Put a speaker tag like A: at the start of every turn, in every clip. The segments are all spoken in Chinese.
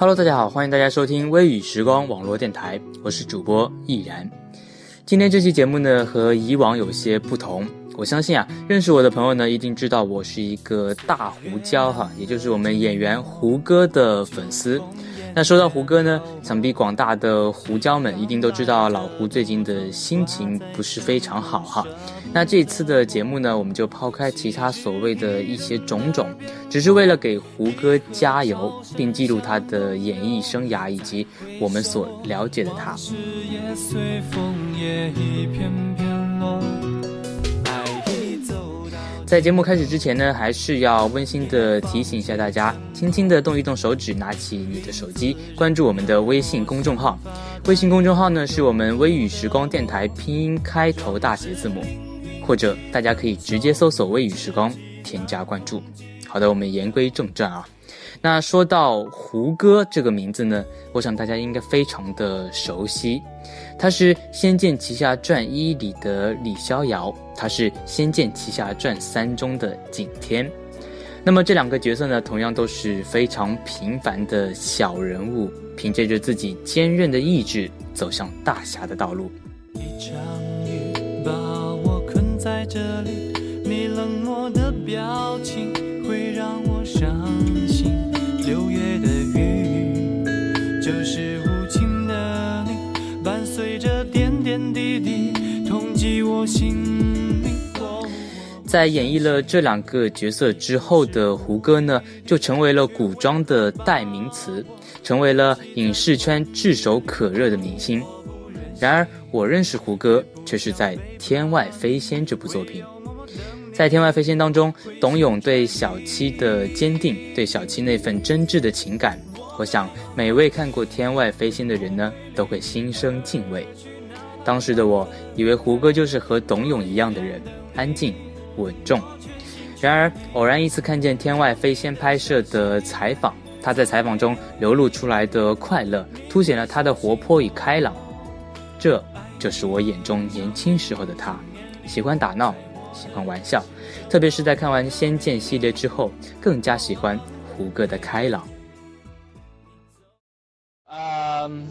A: Hello，大家好，欢迎大家收听微雨时光网络电台，我是主播易然。今天这期节目呢，和以往有些不同。我相信啊，认识我的朋友呢，一定知道我是一个大胡椒哈，也就是我们演员胡歌的粉丝。那说到胡歌呢，想必广大的胡椒们一定都知道老胡最近的心情不是非常好哈。那这次的节目呢，我们就抛开其他所谓的一些种种，只是为了给胡歌加油，并记录他的演艺生涯以及我们所了解的他。在节目开始之前呢，还是要温馨的提醒一下大家，轻轻的动一动手指，拿起你的手机，关注我们的微信公众号。微信公众号呢，是我们微雨时光电台拼音开头大写字母，或者大家可以直接搜索微雨时光，添加关注。好的，我们言归正传啊。那说到胡歌这个名字呢，我想大家应该非常的熟悉。他是《仙剑奇侠传一》里的李逍遥，他是《仙剑奇侠传三》中的景天。那么这两个角色呢，同样都是非常平凡的小人物，凭借着自己坚韧的意志，走向大侠的道路。一场雨把我困在这里，你冷漠的表情会让我伤就是无情的你，伴随着点点滴滴，痛击我心灵。在演绎了这两个角色之后的胡歌呢，就成为了古装的代名词，成为了影视圈炙手可热的明星。然而，我认识胡歌却是在《天外飞仙》这部作品。在《天外飞仙》当中，董永对小七的坚定，对小七那份真挚的情感，我想每位看过《天外飞仙》的人呢，都会心生敬畏。当时的我以为胡歌就是和董永一样的人，安静稳重。然而，偶然一次看见《天外飞仙》拍摄的采访，他在采访中流露出来的快乐，凸显了他的活泼与开朗。这就是我眼中年轻时候的他，喜欢打闹。喜欢玩笑，特别是在看完《仙剑》系列之后，更加喜欢胡歌的开朗。
B: 嗯，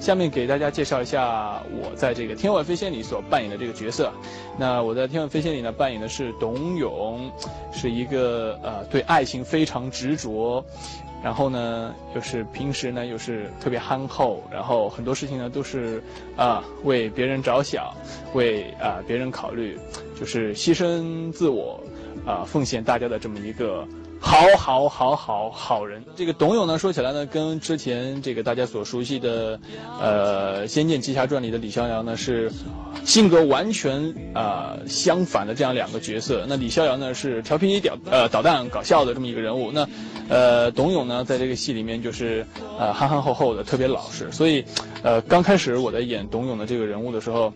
B: 下面给大家介绍一下我在这个《天外飞仙》里所扮演的这个角色。那我在《天外飞仙》里呢，扮演的是董永，是一个呃对爱情非常执着。然后呢，又是平时呢又是特别憨厚，然后很多事情呢都是啊为别人着想，为啊别人考虑，就是牺牲自我，啊奉献大家的这么一个。好好好好好人，这个董永呢，说起来呢，跟之前这个大家所熟悉的，呃，《仙剑奇侠传》里的李逍遥呢，是性格完全啊相反的这样两个角色。那李逍遥呢，是调皮捣呃捣蛋搞笑的这么一个人物。那，呃，董永呢，在这个戏里面就是呃憨憨厚厚的，特别老实。所以，呃，刚开始我在演董永的这个人物的时候，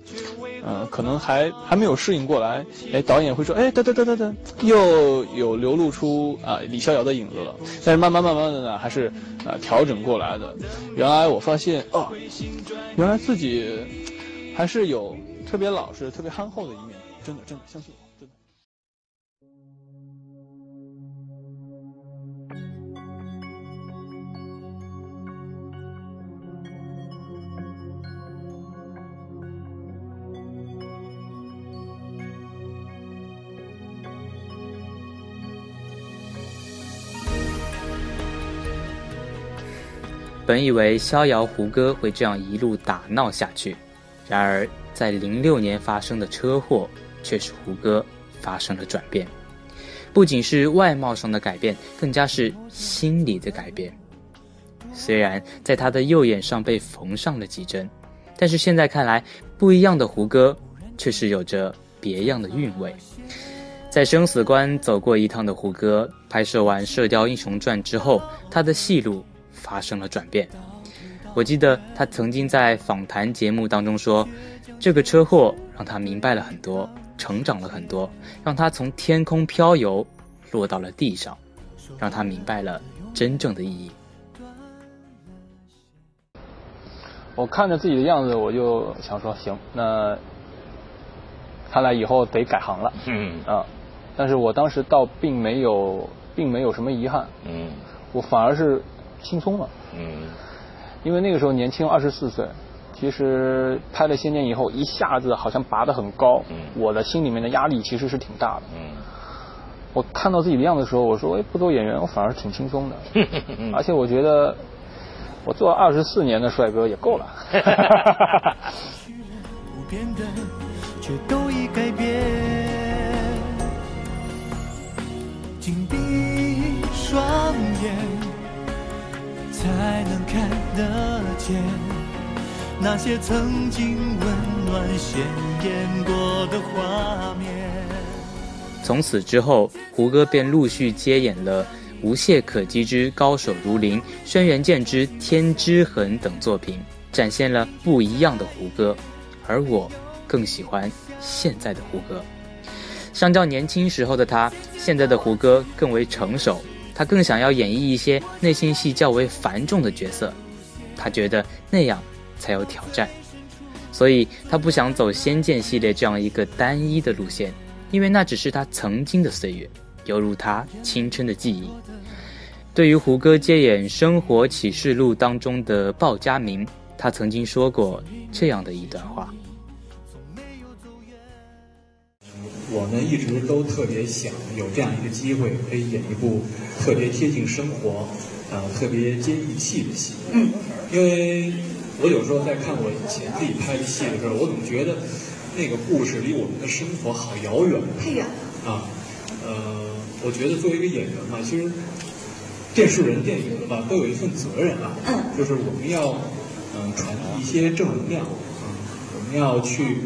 B: 呃，可能还还没有适应过来。哎，导演会说，哎，等等等等等，又有流露出啊。李逍遥的影子了，但是慢慢慢慢的呢，还是呃调整过来的。原来我发现哦，原来自己还是有特别老实、特别憨厚的一面，真的真的相信我。
A: 本以为逍遥胡歌会这样一路打闹下去，然而在零六年发生的车祸却使胡歌发生了转变，不仅是外貌上的改变，更加是心理的改变。虽然在他的右眼上被缝上了几针，但是现在看来，不一样的胡歌却是有着别样的韵味。在生死关走过一趟的胡歌，拍摄完《射雕英雄传》之后，他的戏路发生了转变。我记得他曾经在访谈节目当中说：“这个车祸让他明白了很多，成长了很多，让他从天空飘游，落到了地上，让他明白了真正的意义。”
B: 我看着自己的样子，我就想说：“行，那看来以后得改行了。”嗯啊，但是我当时倒并没有，并没有什么遗憾。嗯，我反而是轻松了。嗯。因为那个时候年轻，二十四岁，其实拍了《仙剑》以后，一下子好像拔得很高，我的心里面的压力其实是挺大的。嗯我看到自己的样子的时候，我说：“哎，不做演员，我反而挺轻松的。”而且我觉得，我做二十四年的帅哥也够了。紧闭双眼。才能看得见那些曾经温暖鲜艳过的画面。
A: 从此之后，胡歌便陆续接演了《无懈可击之高手如林》《轩辕剑之天之痕》等作品，展现了不一样的胡歌。而我更喜欢现在的胡歌，相较年轻时候的他，现在的胡歌更为成熟。他更想要演绎一些内心戏较为繁重的角色，他觉得那样才有挑战，所以他不想走《仙剑》系列这样一个单一的路线，因为那只是他曾经的岁月，犹如他青春的记忆。对于胡歌接演《生活启示录》当中的鲍家明，他曾经说过这样的一段话。
C: 我呢一直都特别想有这样一个机会，可以演一部特别贴近生活、呃特别接地气的戏。嗯，因为我有时候在看我以前自己拍的戏的时候，我总觉得那个故事离我们的生活好遥远。
D: 太远
C: 了。啊，呃，我觉得作为一个演员嘛，其实电视人、电影人吧，都有一份责任啊。嗯。就是我们要嗯传递一些正能量，嗯，我们要去。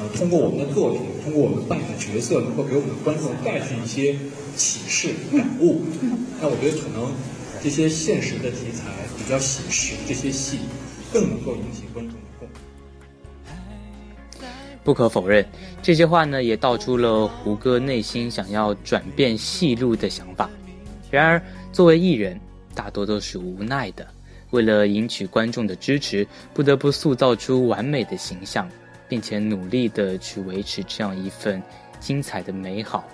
C: 呃，通过我们的作品，通过我们扮演的角色，能够给我们的观众带去一些启示、感悟。那我觉得可能这些现实的题材比较写实，这些戏更能够引起观众的共鸣。
A: 不可否认，这些话呢也道出了胡歌内心想要转变戏路的想法。然而，作为艺人，大多都是无奈的，为了赢取观众的支持，不得不塑造出完美的形象。并且努力的去维持这样一份精彩的美好，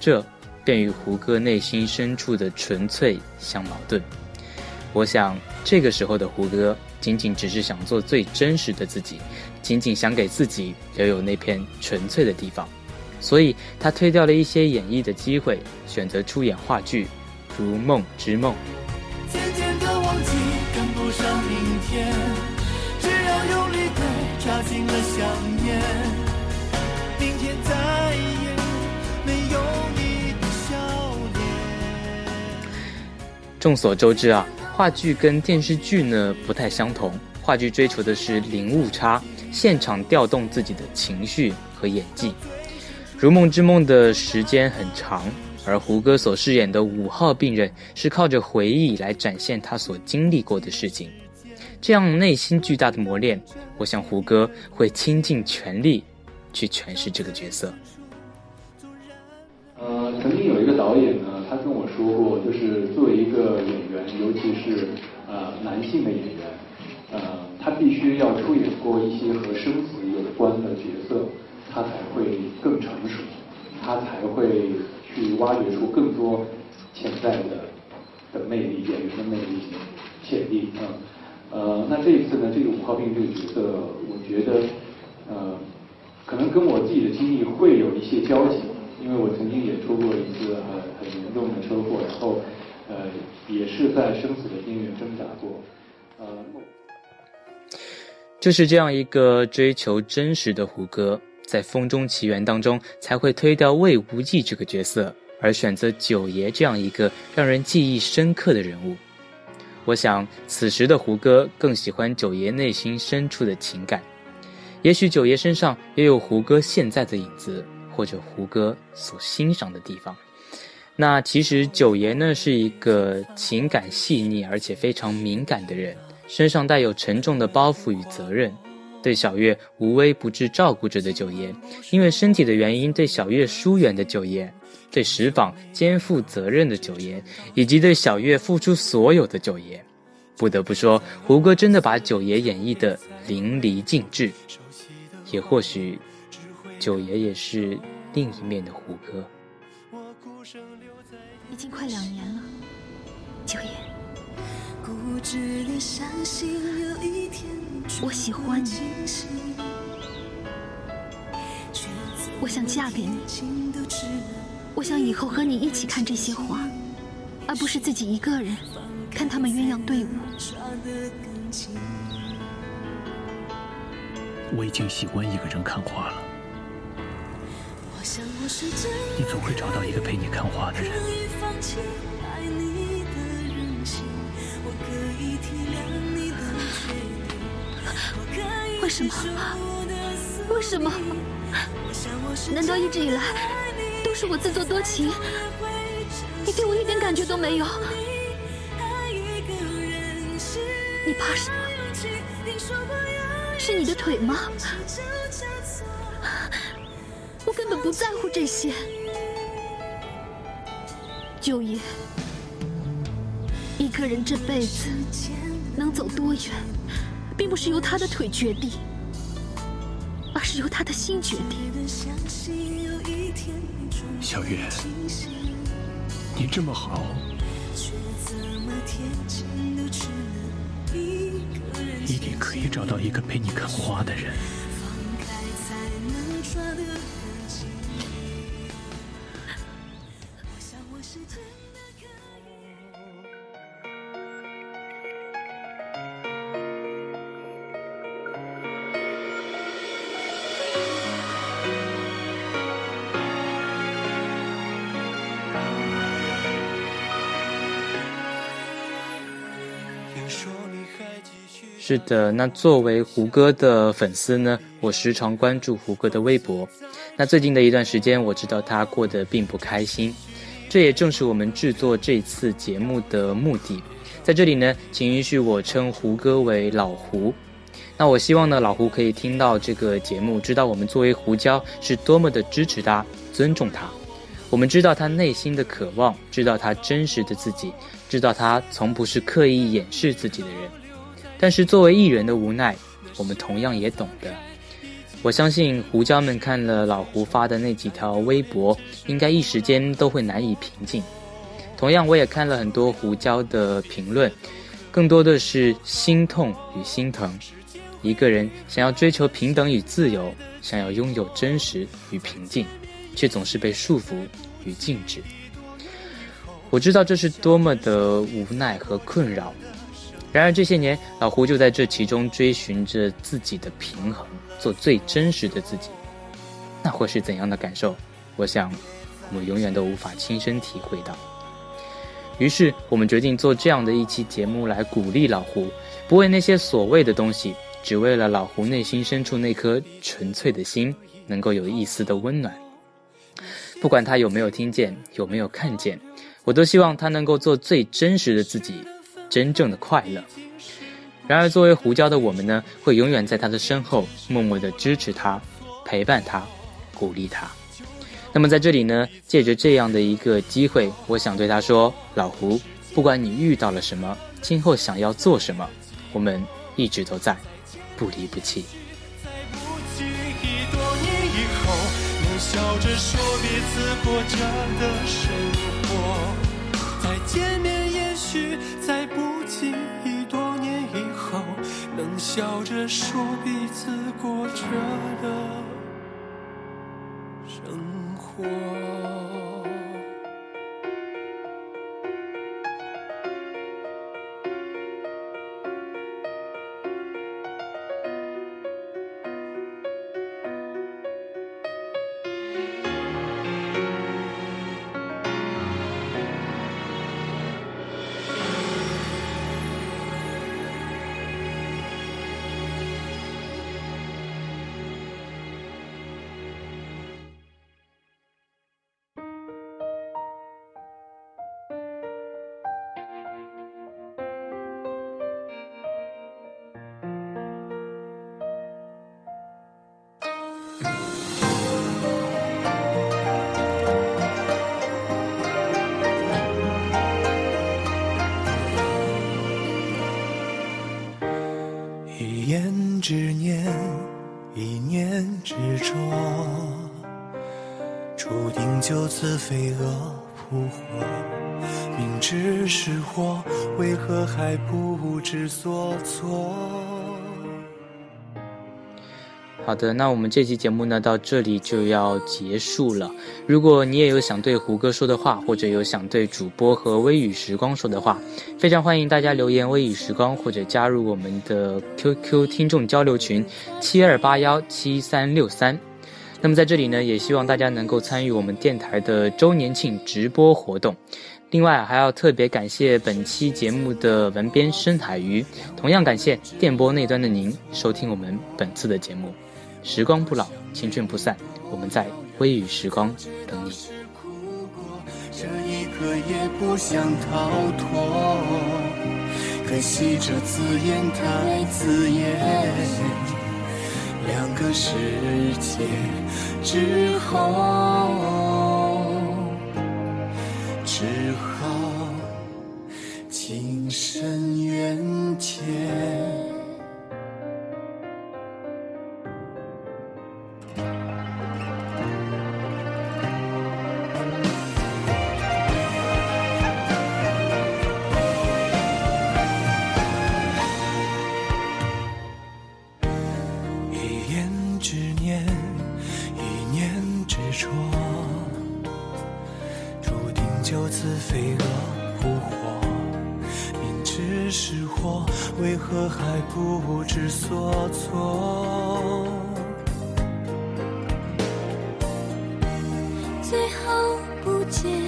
A: 这便与胡歌内心深处的纯粹相矛盾。我想，这个时候的胡歌仅仅只是想做最真实的自己，仅仅想给自己留有那片纯粹的地方，所以他推掉了一些演绎的机会，选择出演话剧，如《梦之梦》。众所周知啊，话剧跟电视剧呢不太相同。话剧追求的是零误差，现场调动自己的情绪和演技。《如梦之梦》的时间很长，而胡歌所饰演的五号病人是靠着回忆来展现他所经历过的事情。这样内心巨大的磨练，我想胡歌会倾尽全力去诠释这个角色。
E: 呃，曾经有一个导演，他跟我说过，就是作为一个演员，尤其是呃男性的演员，呃，他必须要出演过一些和生死有关的角色，他才会更成熟，他才会去挖掘出更多潜在的的魅力，演员的魅力潜力啊。呃，那这一次呢，这个五号病这个角色，我觉得，呃，可能跟我自己的经历会有一些交集，因为我曾经也出过一次很很严重的车祸，然后，呃，也是在生死的边缘挣扎过，呃。
A: 就是这样一个追求真实的胡歌，在《风中奇缘》当中才会推掉魏无忌这个角色，而选择九爷这样一个让人记忆深刻的人物。我想此时的胡歌更喜欢九爷内心深处的情感，也许九爷身上也有胡歌现在的影子，或者胡歌所欣赏的地方。那其实九爷呢是一个情感细腻而且非常敏感的人，身上带有沉重的包袱与责任。对小月无微不至照顾着的九爷，因为身体的原因对小月疏远的九爷，对石坊肩负责任的九爷，以及对小月付出所有的九爷，不得不说，胡歌真的把九爷演绎的淋漓尽致。也或许，九爷也是另一面的胡歌。
D: 已经快两年了，九爷。我喜欢你，我想嫁给你，我想以后和你一起看这些花，而不是自己一个人看他们鸳鸯队伍。
F: 我已经习惯一个人看花了，你总会找到一个陪你看花的人。
D: 为什么？为什么？难道一直以来都是我自作多情？你对我一点感觉都没有？你怕什么？是你的腿吗？根本不在乎这些。九爷，一个人这辈子能走多远？并不是由他的腿决定，而是由他的心决定。
F: 小月，你这么好，一定可以找到一个陪你看花的人。
A: 放开才能抓得是的，那作为胡歌的粉丝呢，我时常关注胡歌的微博。那最近的一段时间，我知道他过得并不开心，这也正是我们制作这次节目的目的。在这里呢，请允许我称胡歌为老胡。那我希望呢，老胡可以听到这个节目，知道我们作为胡椒是多么的支持他、尊重他。我们知道他内心的渴望，知道他真实的自己，知道他从不是刻意掩饰自己的人。但是作为艺人的无奈，我们同样也懂得。我相信胡椒们看了老胡发的那几条微博，应该一时间都会难以平静。同样，我也看了很多胡椒的评论，更多的是心痛与心疼。一个人想要追求平等与自由，想要拥有真实与平静，却总是被束缚与禁止。我知道这是多么的无奈和困扰。然而这些年，老胡就在这其中追寻着自己的平衡，做最真实的自己。那会是怎样的感受？我想，我们永远都无法亲身体会到。于是，我们决定做这样的一期节目来鼓励老胡，不为那些所谓的东西，只为了老胡内心深处那颗纯粹的心能够有一丝的温暖。不管他有没有听见，有没有看见，我都希望他能够做最真实的自己。真正的快乐。然而，作为胡椒的我们呢，会永远在他的身后，默默的支持他，陪伴他，鼓励他。那么，在这里呢，借着这样的一个机会，我想对他说：老胡，不管你遇到了什么，今后想要做什么，我们一直都在，不离不弃。
E: 笑着说彼此过着的生活，再见面许
G: 在不经意多年以后，能笑着说彼此过着的生活。飞蛾扑火。明知是祸，为何还不知所措？
A: 好的，那我们这期节目呢，到这里就要结束了。如果你也有想对胡歌说的话，或者有想对主播和微雨时光说的话，非常欢迎大家留言微雨时光，或者加入我们的 QQ 听众交流群七二八幺七三六三。那么在这里呢，也希望大家能够参与我们电台的周年庆直播活动。另外，还要特别感谢本期节目的文编深海鱼，同样感谢电波那端的您收听我们本次的节目。时光不老，青春不散，我们在微雨时光等你。
G: 这一刻也不想逃脱，可惜这字眼太刺眼。两个世界之后，只好情深缘浅。执念
H: 一念执着注定就此飞蛾扑火明知是祸为何还不知所措？最后不见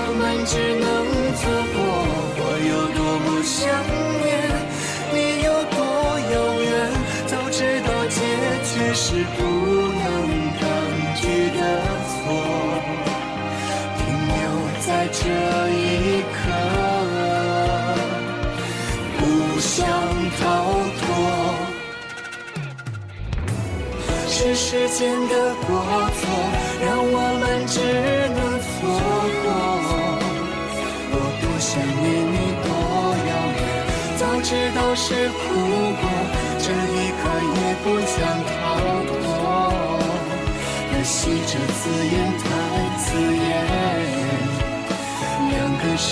G: 我们只能错过。我有多么想念，你有多遥远。早知道结局是不能抗拒的错，停留在这一刻，不想逃脱。是时间的过错，让我们只能错知道是苦果，这一刻也不想逃脱。可惜这字眼太刺眼，两个世